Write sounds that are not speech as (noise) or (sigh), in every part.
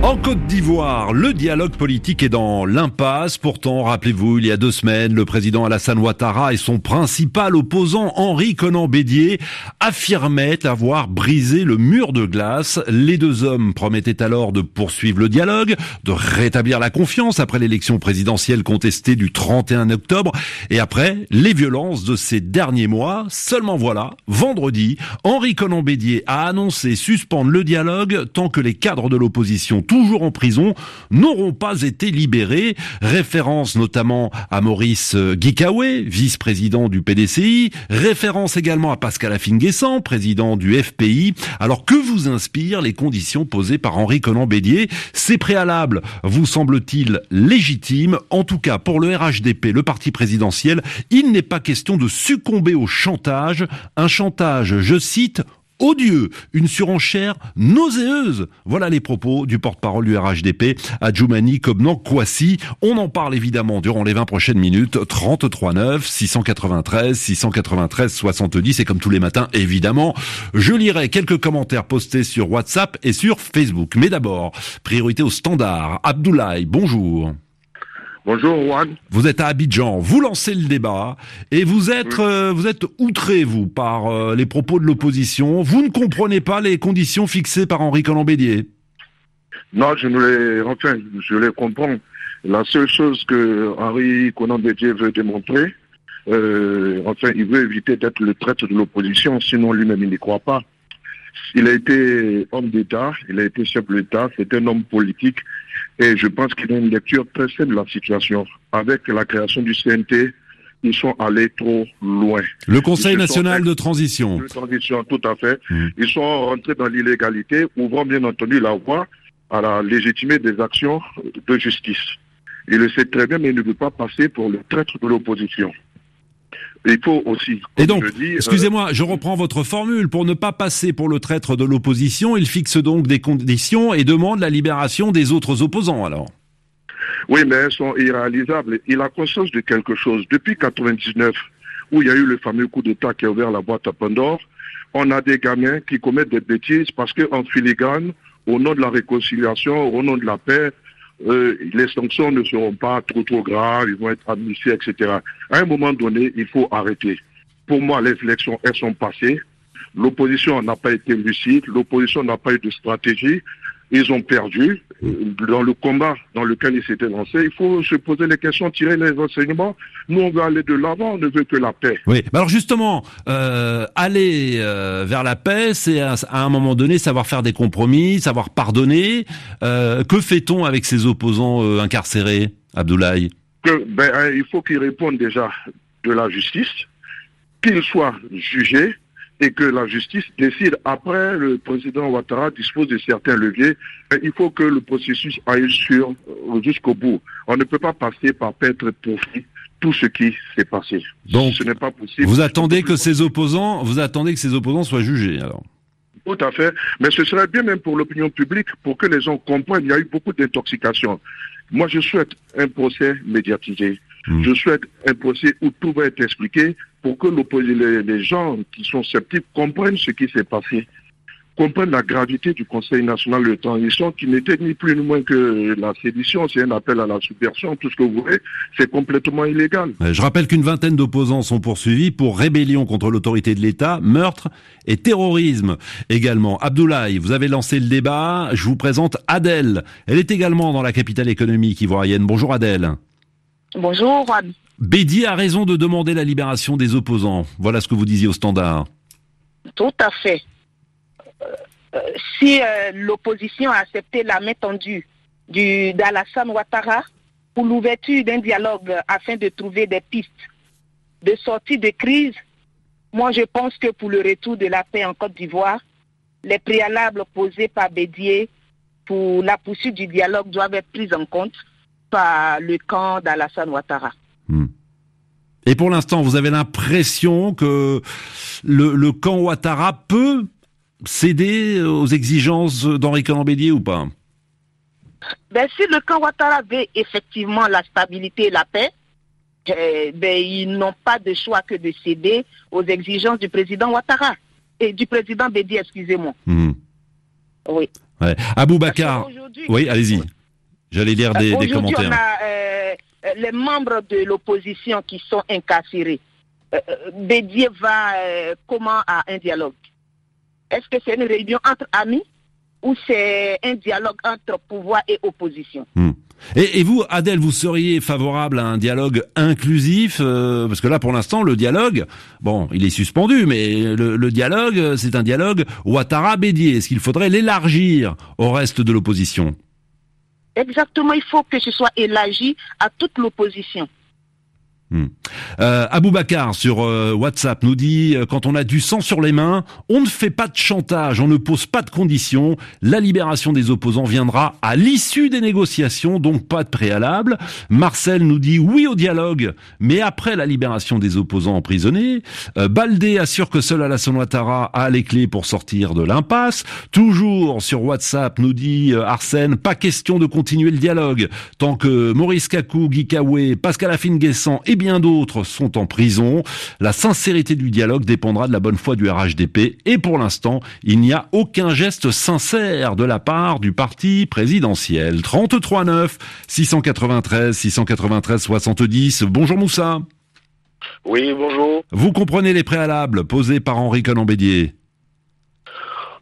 En Côte d'Ivoire, le dialogue politique est dans l'impasse. Pourtant, rappelez-vous, il y a deux semaines, le président Alassane Ouattara et son principal opposant Henri Conan Bédier affirmaient avoir brisé le mur de glace. Les deux hommes promettaient alors de poursuivre le dialogue, de rétablir la confiance après l'élection présidentielle contestée du 31 octobre et après les violences de ces derniers mois. Seulement voilà, vendredi, Henri Conan Bédier a annoncé suspendre le dialogue tant que les cadres de l'opposition toujours en prison, n'auront pas été libérés. Référence notamment à Maurice Guikawe, vice-président du PDCI. Référence également à Pascal Affinguessan, président du FPI. Alors que vous inspirent les conditions posées par Henri Conan Bédier? Ces préalables vous semblent-ils légitimes En tout cas, pour le RHDP, le parti présidentiel, il n'est pas question de succomber au chantage. Un chantage, je cite, odieux, une surenchère nauséeuse. Voilà les propos du porte-parole du RHDP, Adjoumani Kobnan Kouassi. On en parle évidemment durant les 20 prochaines minutes. 33 9 693 693 70 et comme tous les matins, évidemment, je lirai quelques commentaires postés sur WhatsApp et sur Facebook. Mais d'abord, priorité au standard. Abdoulaye, bonjour. Bonjour Juan. Vous êtes à Abidjan, vous lancez le débat et vous êtes euh, vous êtes outré vous par euh, les propos de l'opposition. Vous ne comprenez pas les conditions fixées par Henri Colambédier. Non, je ne les enfin je les comprends. La seule chose que Henri Conan Bédier veut démontrer, euh, enfin, il veut éviter d'être le traître de l'opposition, sinon lui-même il n'y croit pas. Il a été homme d'État, il a été chef de l'État, c'est un homme politique et je pense qu'il a une lecture très saine de la situation. Avec la création du CNT, ils sont allés trop loin. Le Conseil national de transition. De transition, tout à fait. Mmh. Ils sont rentrés dans l'illégalité, ouvrant bien entendu la voie à la légitimité des actions de justice. Il le sait très bien, mais il ne veut pas passer pour le traître de l'opposition. Il faut aussi. Et donc, euh, excusez-moi, je reprends votre formule. Pour ne pas passer pour le traître de l'opposition, il fixe donc des conditions et demande la libération des autres opposants, alors. Oui, mais elles sont irréalisables. Il a conscience de quelque chose. Depuis 99, où il y a eu le fameux coup d'État qui a ouvert la boîte à Pandore, on a des gamins qui commettent des bêtises parce qu'en filigrane, au nom de la réconciliation, au nom de la paix, euh, les sanctions ne seront pas trop trop graves, ils vont être amnistiés, etc. À un moment donné, il faut arrêter. Pour moi, les élections, elles sont passées. L'opposition n'a pas été lucide, l'opposition n'a pas eu de stratégie. Ils ont perdu dans le combat dans lequel ils s'étaient lancés. Il faut se poser les questions, tirer les enseignements. Nous, on veut aller de l'avant, on ne veut que la paix. Oui. Bah alors justement, euh, aller euh, vers la paix, c'est à, à un moment donné savoir faire des compromis, savoir pardonner. Euh, que fait-on avec ces opposants euh, incarcérés, Abdoulaye? Que, ben, hein, il faut qu'ils répondent déjà de la justice, qu'ils soient jugés et que la justice décide. Après, le président Ouattara dispose de certains leviers. Mais il faut que le processus aille sur euh, jusqu'au bout. On ne peut pas passer par perdre profit tout ce qui s'est passé. Donc, ce n'est pas possible. Vous attendez que ces opposants, vous attendez que ces opposants soient jugés, alors Tout à fait. Mais ce serait bien même pour l'opinion publique, pour que les gens comprennent. Il y a eu beaucoup d'intoxication. Moi, je souhaite un procès médiatisé. Mm. Je souhaite un procès où tout va être expliqué pour que l'opposé- les, les gens qui sont sceptiques comprennent ce qui s'est passé, comprennent la gravité du Conseil national de transition qui n'était ni plus ni moins que la sédition, c'est un appel à la subversion, tout ce que vous voulez, c'est complètement illégal. Euh, Je rappelle qu'une vingtaine d'opposants sont poursuivis pour rébellion contre l'autorité de l'État, meurtre et terrorisme également. Abdoulaye, vous avez lancé le débat. Je vous présente Adèle. Elle est également dans la capitale économique ivoirienne. Bonjour Adèle. Bonjour, Bédier a raison de demander la libération des opposants. Voilà ce que vous disiez au standard. Tout à fait. Euh, euh, si euh, l'opposition a accepté la main tendue du d'Alassane Ouattara pour l'ouverture d'un dialogue afin de trouver des pistes de sortie de crise, moi je pense que pour le retour de la paix en Côte d'Ivoire, les préalables posés par Bédier pour la poursuite du dialogue doivent être pris en compte par le camp d'Alassane Ouattara. Hmm. Et pour l'instant, vous avez l'impression que le, le camp Ouattara peut céder aux exigences d'Henri Conan Bédier ou pas? Ben, si le camp Ouattara veut effectivement la stabilité et la paix, eh, ben, ils n'ont pas de choix que de céder aux exigences du président Ouattara et du président Bédi, excusez-moi. Hmm. Oui. Ouais. Abou Bakar. Oui, allez-y. J'allais lire des, commentaires. on a euh, les membres de l'opposition qui sont incarcérés. Euh, euh, Bédier va euh, comment à un dialogue? Est-ce que c'est une réunion entre amis ou c'est un dialogue entre pouvoir et opposition? Hmm. Et, vous, Adèle, vous seriez favorable à un dialogue inclusif euh, Parce que là, pour l'instant, le dialogue, bon, il est suspendu, mais le, le dialogue, euh, c'est un dialogue Ouattara-Bédier. Est-ce qu'il faudrait l'élargir au reste de l'opposition? Exactement, il faut que ce soit élargi à toute l'opposition. Euh, Aboubacar sur euh, WhatsApp nous dit euh, quand on a du sang sur les mains, on ne fait pas de chantage, on ne pose pas de conditions. La libération des opposants viendra à l'issue des négociations, donc pas de préalable. Marcel nous dit oui au dialogue, mais après la libération des opposants emprisonnés. Euh, Baldé assure que seul Alassane Ouattara a les clés pour sortir de l'impasse. Toujours sur WhatsApp nous dit Arsène, pas question de continuer le dialogue tant que Maurice Kakou, Guy Pascal Afine-Guessant et bien d'autres sont en prison. La sincérité du dialogue dépendra de la bonne foi du RHDP et pour l'instant, il n'y a aucun geste sincère de la part du parti présidentiel. 33 9 693 693 70. Bonjour Moussa. Oui, bonjour. Vous comprenez les préalables posés par Henri Conan-Bédier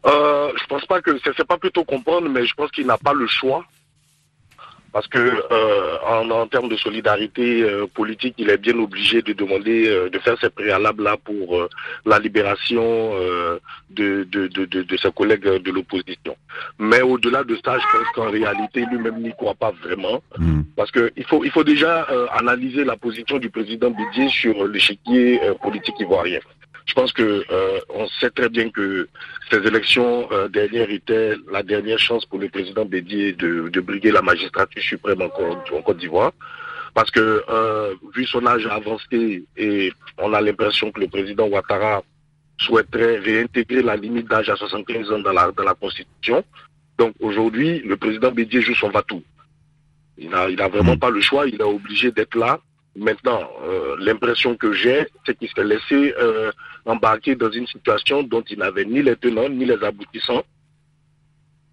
Euh, je pense pas que c'est pas plutôt comprendre, mais je pense qu'il n'a pas le choix. Parce que euh, en, en termes de solidarité euh, politique, il est bien obligé de demander euh, de faire ces préalables là pour la libération de, de, de, de, de ses collègues de l'opposition. Mais au-delà de ça, je pense qu'en réalité, lui-même n'y croit pas vraiment. Hmm. Parce que il faut, il faut déjà analyser la position du président Bédier sur l'échiquier politique ivoirien. Je pense que euh, on sait très bien que ces élections euh, dernières étaient la dernière chance pour le président Bédier de, de briguer la magistrature suprême en, Côte- en Côte d'Ivoire. Parce que euh, vu son âge avancé et on a l'impression que le président Ouattara souhaiterait réintégrer la limite d'âge à 75 ans dans la, dans la Constitution. Donc aujourd'hui, le président Bédier joue son va-tout. Il n'a il a vraiment Mm. pas le choix, il est obligé d'être là. Maintenant, euh, l'impression que j'ai, c'est qu'il s'est laissé euh, embarquer dans une situation dont il n'avait ni les tenants ni les aboutissants.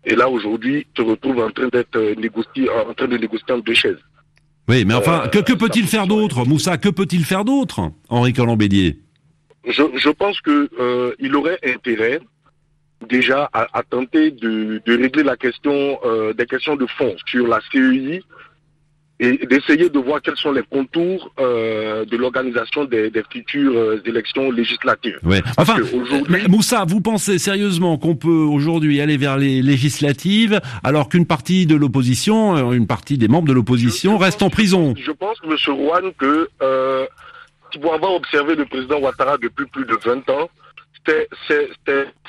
Et là, aujourd'hui, il se retrouve en train d'être euh, négocié, en train de négocier en deux chaises. Oui, mais enfin, Euh, que, peut-il peut faire d'autre Moussa, que peut-il faire d'autre Henri Conan-Bédier Je, je pense que il aurait intérêt déjà à, à tenter de, de régler la question des questions de fond sur la CEI et d'essayer de voir quels sont les contours euh, de l'organisation des, des futures euh, élections législatives. Ouais. Enfin, mais Moussa, vous pensez sérieusement qu'on peut aujourd'hui aller vers les législatives alors qu'une partie de l'opposition, euh, une partie des membres de l'opposition reste en prison? Je pense, M. Rouen, que euh, pour avoir observé le président Ouattara depuis plus de 20 ans, c'est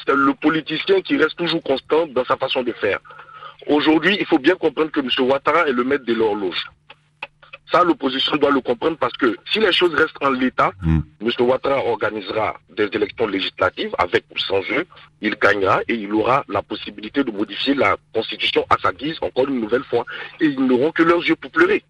le politicien qui reste toujours constant dans sa façon de faire. Aujourd'hui, il faut bien comprendre que M. Ouattara est le maître de l'horloge. Ça, l'opposition doit le comprendre parce que si les choses restent en l'état, Mm. M. Ouattara organisera des élections législatives avec ou sans eux, il gagnera et il aura la possibilité de modifier la constitution à sa guise encore une nouvelle fois et ils n'auront que leurs yeux pour pleurer.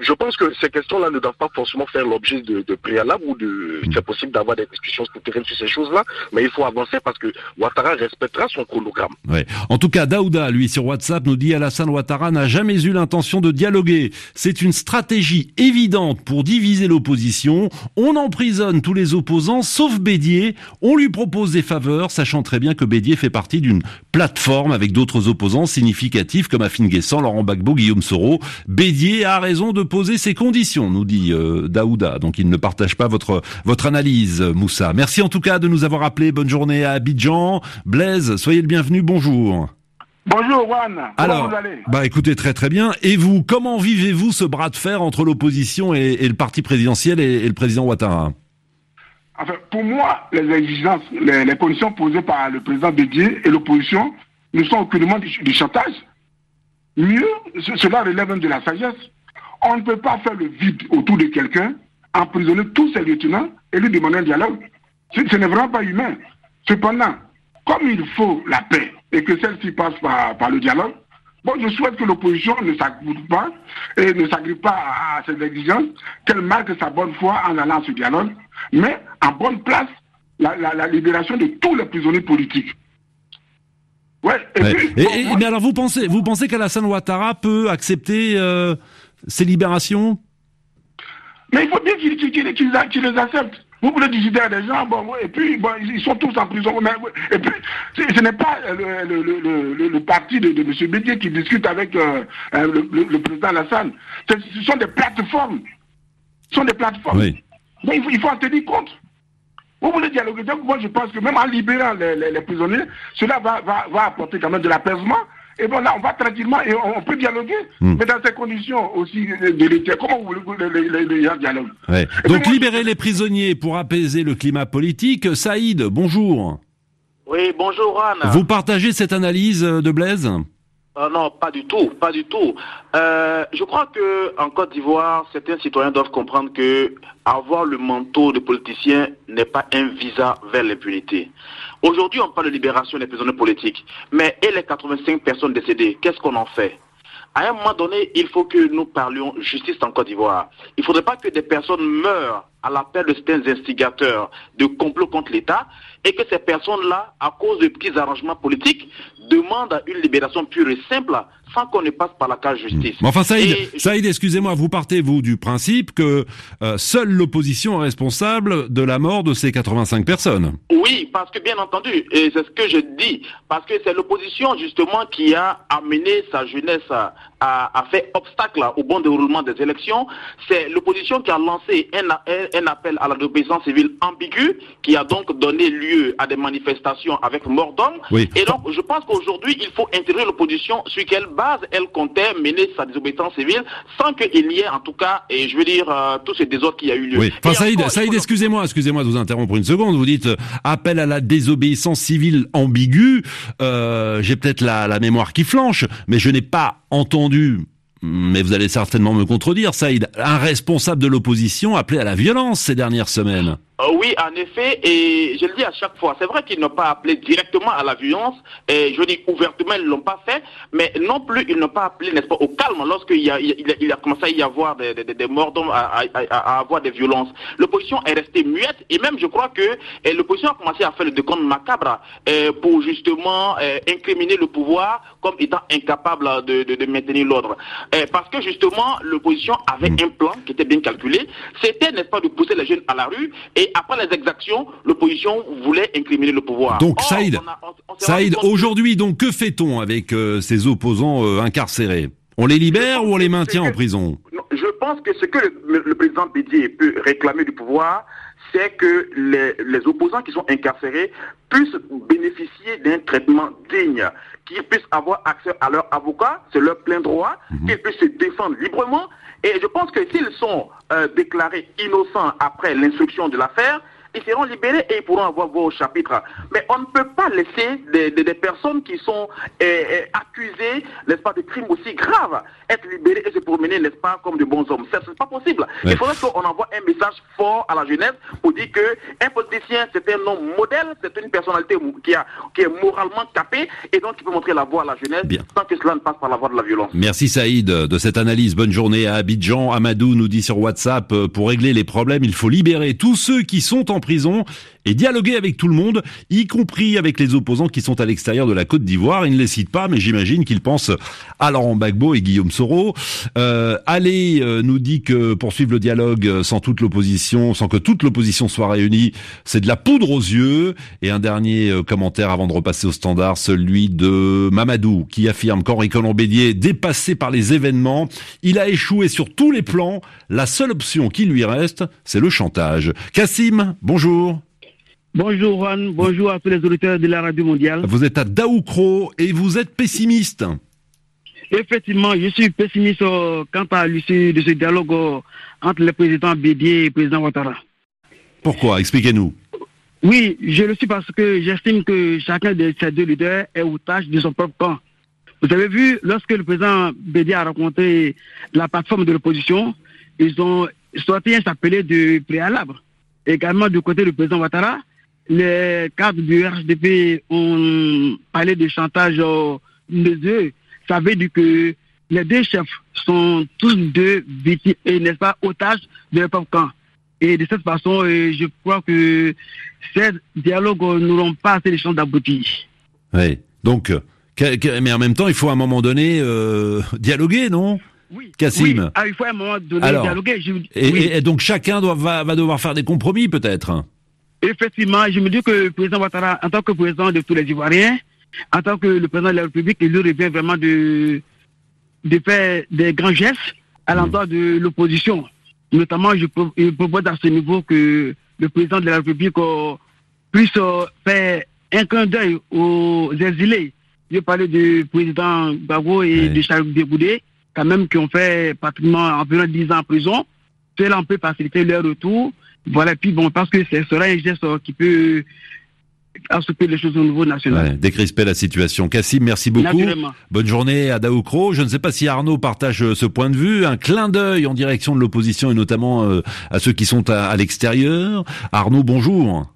Je pense que ces questions-là ne doivent pas forcément faire l'objet de, de préalable ou de. C'est possible d'avoir des discussions souterraines sur ces choses-là, mais il faut avancer parce que Ouattara respectera son chronogramme. Ouais. En tout cas, Daouda, lui, sur WhatsApp, nous dit Alassane Ouattara n'a jamais eu l'intention de dialoguer. C'est une stratégie évidente pour diviser l'opposition. On emprisonne tous les opposants, sauf Bédier. On lui propose des faveurs, sachant très bien que Bédier fait partie d'une plateforme avec d'autres opposants significatifs comme Afine Guessant, Laurent Gbagbo, Guillaume Soro. Bédier a raison de poser ses conditions, nous dit euh, Daouda. Donc il ne partage pas votre votre analyse, Moussa. Merci en tout cas de nous avoir appelé. Bonne journée à Abidjan. Blaise, soyez le bienvenu. Bonjour. Bonjour Juan, comment Alors, vous allez? bah écoutez très très bien. Et vous, comment vivez-vous ce bras de fer entre l'opposition et, et le parti présidentiel et, et le président Ouattara? Enfin, pour moi, les exigences, les, les conditions posées par le président Bédier et l'opposition ne sont aucunement du, du chantage. Mieux, ce- cela relève même de la sagesse. On ne peut pas faire le vide autour de quelqu'un, emprisonner tous ses lieutenants et lui demander un dialogue. Ce, ce n'est vraiment pas humain. Cependant, comme il faut la paix et que celle-ci passe par, par le dialogue, Bon, je souhaite que l'opposition ne s'agrippe pas et ne s'agrippe pas à, ces exigences, qu'elle marque sa bonne foi en allant à ce dialogue, mais en bonne place la, libération de tous les prisonniers politiques. Ouais. mais alors vous pensez, vous pensez qu'Alassane Ouattara peut accepter euh, ces libérations Mais il faut bien qu'il les accepte. Vous voulez discuter à des gens, bon, et puis bon, ils sont tous en prison. et puis, ce n'est pas le, parti de, de M. Bédier qui discute avec euh, euh, le, président Alassane. Ce sont des plateformes. Ce sont des plateformes. Mais il faut, en tenir compte. Vous voulez dialoguer Donc, moi, je pense que même en libérant les, prisonniers, cela va, va, va apporter quand même de l'apaisement et bon, là, on va tranquillement et on, peut dialoguer. Hmm. Mais dans ces conditions aussi de l'été, comment vous voulez que les, gens dialoguent Donc, libérer les prisonniers pour apaiser le climat politique. Saïd, bonjour. Oui, bonjour, Juan. Vous partagez cette analyse de Blaise? Euh, non, pas du tout, pas du tout. Euh, je crois que en Côte d'Ivoire, certains citoyens doivent comprendre que avoir le manteau de politicien n'est pas un visa vers l'impunité. Aujourd'hui, on parle de libération des prisonniers politiques, mais et les 85 personnes décédées, qu'est-ce qu'on en fait? À un moment donné, il faut que nous parlions justice en Côte d'Ivoire. Il ne faudrait pas que des personnes meurent à l'appel de certains instigateurs de complot contre l'État et que ces personnes-là, à cause de petits arrangements politiques, demandent une libération pure et simple sans qu'on ne passe par la case justice. Mais enfin, Saïd, excusez-moi, vous partez, vous, du principe que euh, seule l'opposition est responsable de la mort de ces 85 personnes. Oui, parce que bien entendu, et c'est ce que je dis, parce que c'est l'opposition justement qui a amené sa jeunesse à, fait obstacle au bon déroulement des élections. C'est l'opposition qui a lancé un, appel à la désobéissance civile ambiguë, qui a donc donné lieu à des manifestations avec mort d'homme. Et donc, je pense qu'aujourd'hui, il faut intégrer l'opposition sur quelle base elle comptait mener sa désobéissance civile, sans qu'il y ait, en tout cas, et je veux dire, euh, tout ce désordre qui a eu lieu. Oui. Enfin, Saïd, excusez-moi, excusez-moi de vous interrompre une seconde. Vous dites euh, appel à la désobéissance civile ambiguë. Euh, J'ai peut-être la, la mémoire qui flanche, mais je n'ai pas entendu mais vous allez certainement me contredire, Saïd, un responsable de l'opposition appelé à la violence ces dernières semaines. Euh, oui, en effet, et je le dis à chaque fois, c'est vrai qu'ils n'ont pas appelé directement à la violence, et je dis ouvertement, ils ne l'ont pas fait, mais non plus ils n'ont pas appelé, n'est-ce pas, au calme lorsqu'il y a, il a, commencé à y avoir des, des, morts d'hommes, à, avoir des violences. L'opposition est restée muette, et même je crois que l'opposition a commencé à faire le décompte macabre pour justement incriminer le pouvoir comme étant incapable de, maintenir l'ordre. parce que justement, l'opposition avait mm. un plan qui était bien calculé, c'était, n'est-ce pas, de pousser les jeunes à la rue, et après les exactions, l'opposition voulait incriminer le pouvoir. Donc Saïd, Saïd aujourd'hui, donc que fait-on avec euh, ces opposants euh, incarcérés? On les libère ou on les maintient en prison? Je pense que ce que le, président Bédier peut réclamer du pouvoir, c'est que les, opposants qui sont incarcérés puissent bénéficier d'un traitement digne, qu'ils puissent avoir accès à leur avocat, c'est leur plein droit, mhm. qu'ils puissent se défendre librement. Et je pense que s'ils sont euh, déclarés innocents après l'instruction de l'affaire, ils seront libérés et ils pourront avoir vos chapitres. Mais on ne peut pas laisser des, des, personnes qui sont euh, euh, accusées, n'est-ce pas, de crimes aussi graves, être libérées et se promener, n'est-ce pas, comme de bons hommes. Ce n'est pas possible. Il faudrait qu'on envoie un message fort à la jeunesse pour dire qu'un politicien, c'est un homme modèle, c'est une personnalité qui, a, qui est moralement capée et donc qui peut montrer la voie à la jeunesse sans que cela ne passe par la voie de la violence. Merci Saïd de cette analyse. Bonne journée à Abidjan. Amadou nous dit sur WhatsApp, euh, pour régler les problèmes, il faut libérer tous ceux qui sont en prison et dialoguer avec tout le monde, y compris avec les opposants qui sont à l'extérieur de la Côte d'Ivoire. Il ne les cite pas, mais j'imagine qu'il pense à Laurent Gbagbo et Guillaume Soro. Euh, Allez euh, nous dit que poursuivre le dialogue sans toute l'opposition, sans que toute l'opposition soit réunie, c'est de la poudre aux yeux. Et un dernier euh, commentaire avant de repasser au standard, celui de Mamadou, qui affirme qu'Henri Colombédier, dépassé par les événements, il a échoué sur tous les plans. La seule option qui lui reste, c'est le chantage. Cassim, bonjour. Bonjour Juan, bonjour à tous les auditeurs de la radio mondiale. Vous êtes à Daoukro et vous êtes pessimiste. Effectivement, je suis pessimiste euh, quant à l'issue de ce dialogue euh, entre le président Bédier et le président Ouattara. Pourquoi? Expliquez-nous. Oui, je le suis parce que j'estime que chacun de ces deux leaders est otage de son propre camp. Vous avez vu, lorsque le président Bédier a rencontré la plateforme de l'opposition, ils ont sorti un s'appeler de préalable. Également du côté du président Ouattara, les cadres du RHDP ont parlé de chantage de eux. ça veut dire que les deux chefs sont tous deux victimes et n'est-ce pas otages de leur camp. Et de cette façon, euh, je crois que ces dialogues n'auront pas assez de chances d'aboutir. Oui. Donc, euh, mais en même temps, il faut à un moment donné euh, (laughs) dialoguer, non Oui. Oui, ah, il faut à un moment donné Alors, dialoguer. Je- et, oui. et- et donc chacun doit, va, va devoir faire des compromis, peut-être. Effectivement, je me dis que le président Ouattara, en tant que président de tous les Ivoiriens, en tant que le président de la République, il lui revient vraiment de, de faire des grands gestes à l'endroit de l'opposition. Notamment, je, pro- je propose à ce niveau que le président de la République euh, puisse euh, faire un clin d'œil aux exilés. Je parlais du président Bago et de Charles Dégoudé, quand même, qui ont fait pratiquement environ 10 ans en prison. Cela peut faciliter leur retour. Voilà, puis bon, parce que ce sera un geste qui peut assouplir les choses au niveau national. Ouais, décrisper la situation. Cassim, merci beaucoup. Bonne journée à Daoukro. Je ne sais pas si Arnaud partage euh, ce point de vue. Un clin d'œil en direction de l'opposition et notamment euh, à ceux qui sont à, à l'extérieur. Arnaud, bonjour.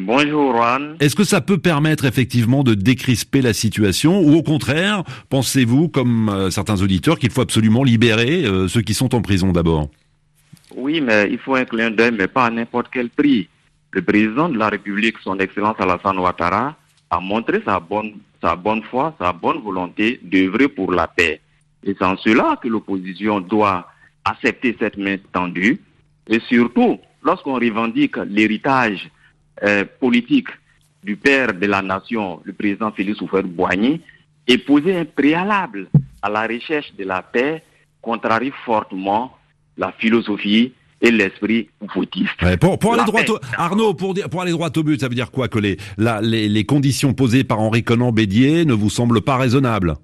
Bonjour Juan. Est-ce que ça peut permettre effectivement de décrisper la situation ou au contraire, pensez-vous, comme euh, certains auditeurs, qu'il faut absolument libérer euh, ceux qui sont en prison d'abord? Oui, mais il faut un clin d'œil, mais pas à n'importe quel prix. Le président de la République, son Excellence Alassane Ouattara, a montré sa bonne, sa bonne foi, sa bonne volonté d'œuvrer pour la paix. Et c'est en cela que l'opposition doit accepter cette main tendue. Et surtout, lorsqu'on revendique l'héritage euh, politique du père de la nation, le président Félix Houphouët-Boigny, et poser un préalable à la recherche de la paix contrarie fortement la philosophie et l'esprit. Ouais, pour, pour aller droit au, Arnaud, pour, aller droit au but, ça veut dire quoi que les, la, les, les conditions posées par Henri Conan Bédier ne vous semblent pas raisonnables?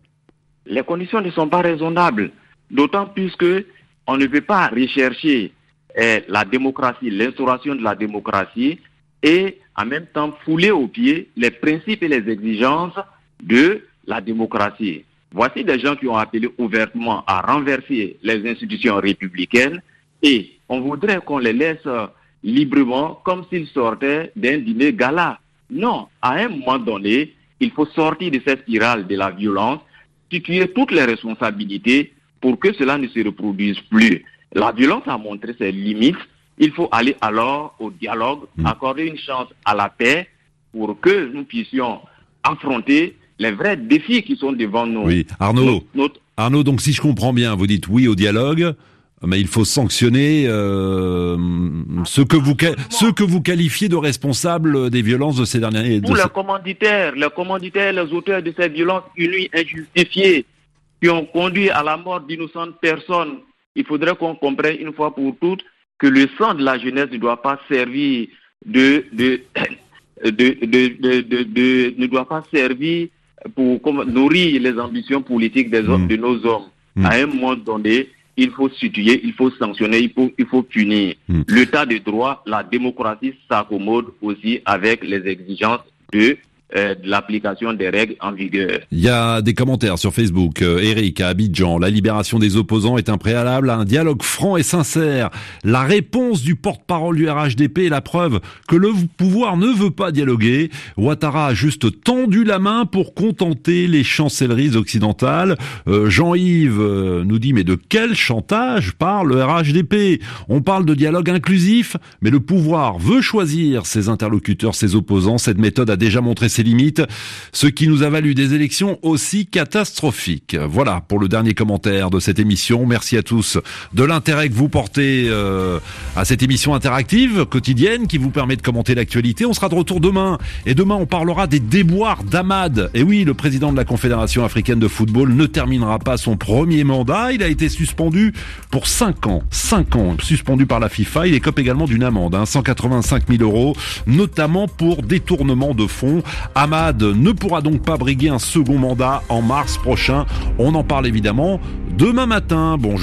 Les conditions ne sont pas raisonnables, d'autant plus que on ne peut pas rechercher eh, la démocratie, l'instauration de la démocratie et en même temps fouler aux pieds les principes et les exigences de la démocratie. Voici des gens qui ont appelé ouvertement à renverser les institutions républicaines et on voudrait qu'on les laisse euh, librement comme s'ils sortaient d'un dîner gala. Non, à un moment donné, il faut sortir de cette spirale de la violence, situer toutes les responsabilités pour que cela ne se reproduise plus. La violence a montré ses limites. Il faut aller alors au dialogue, accorder une chance à la paix pour que nous puissions affronter les vrais défis qui sont devant nous. Oui, Arnaud. Notre- notre- Arnaud, donc si je comprends bien, vous dites oui au dialogue, mais il faut sanctionner euh, ceux que vous ceux que vous qualifiez de responsables des violences de ces derniers. de Pour les ces- commanditaires, les commanditaires, les auteurs de ces violences inouïes, injustifiées, qui ont conduit à la mort d'innocentes personnes, il faudrait qu'on comprenne une fois pour toutes que le sang de la jeunesse ne doit pas servir de, de, (coughs) de, de, de- de- de- ne doit pas servir pour nourrir les ambitions politiques des hommes, Mm. de nos hommes. Mm. À un moment donné, il faut situer, il faut sanctionner, il faut, il faut punir. Mm. L'état de droit, la démocratie s'accommode aussi avec les exigences de, euh, de l'application des règles en vigueur. Il y a des commentaires sur Facebook. Euh, Eric à Abidjan, la libération des opposants est un préalable à un dialogue franc et sincère. La réponse du porte-parole du RHDP est la preuve que le pouvoir ne veut pas dialoguer. Ouattara a juste tendu la main pour contenter les chancelleries occidentales. Euh, Jean-Yves euh, nous dit mais de quel chantage parle le RHDP On parle de dialogue inclusif, mais le pouvoir veut choisir ses interlocuteurs, ses opposants. Cette méthode a déjà montré ses limites, ce qui nous a valu des élections aussi catastrophiques. Voilà pour le dernier commentaire de cette émission. Merci à tous de l'intérêt que vous portez euh, à cette émission interactive quotidienne qui vous permet de commenter l'actualité. On sera de retour demain et demain on parlera des déboires d'Ahmad. Et oui, le président de la Confédération africaine de football ne terminera pas son premier mandat. Il a été suspendu pour 5 ans. 5 ans suspendu par la FIFA. Il écope également d'une amende, hein, 185 000 euros, notamment pour détournement de fonds. Ahmad ne pourra donc pas briguer un second mandat en mars prochain. On en parle évidemment demain matin. Bonjour.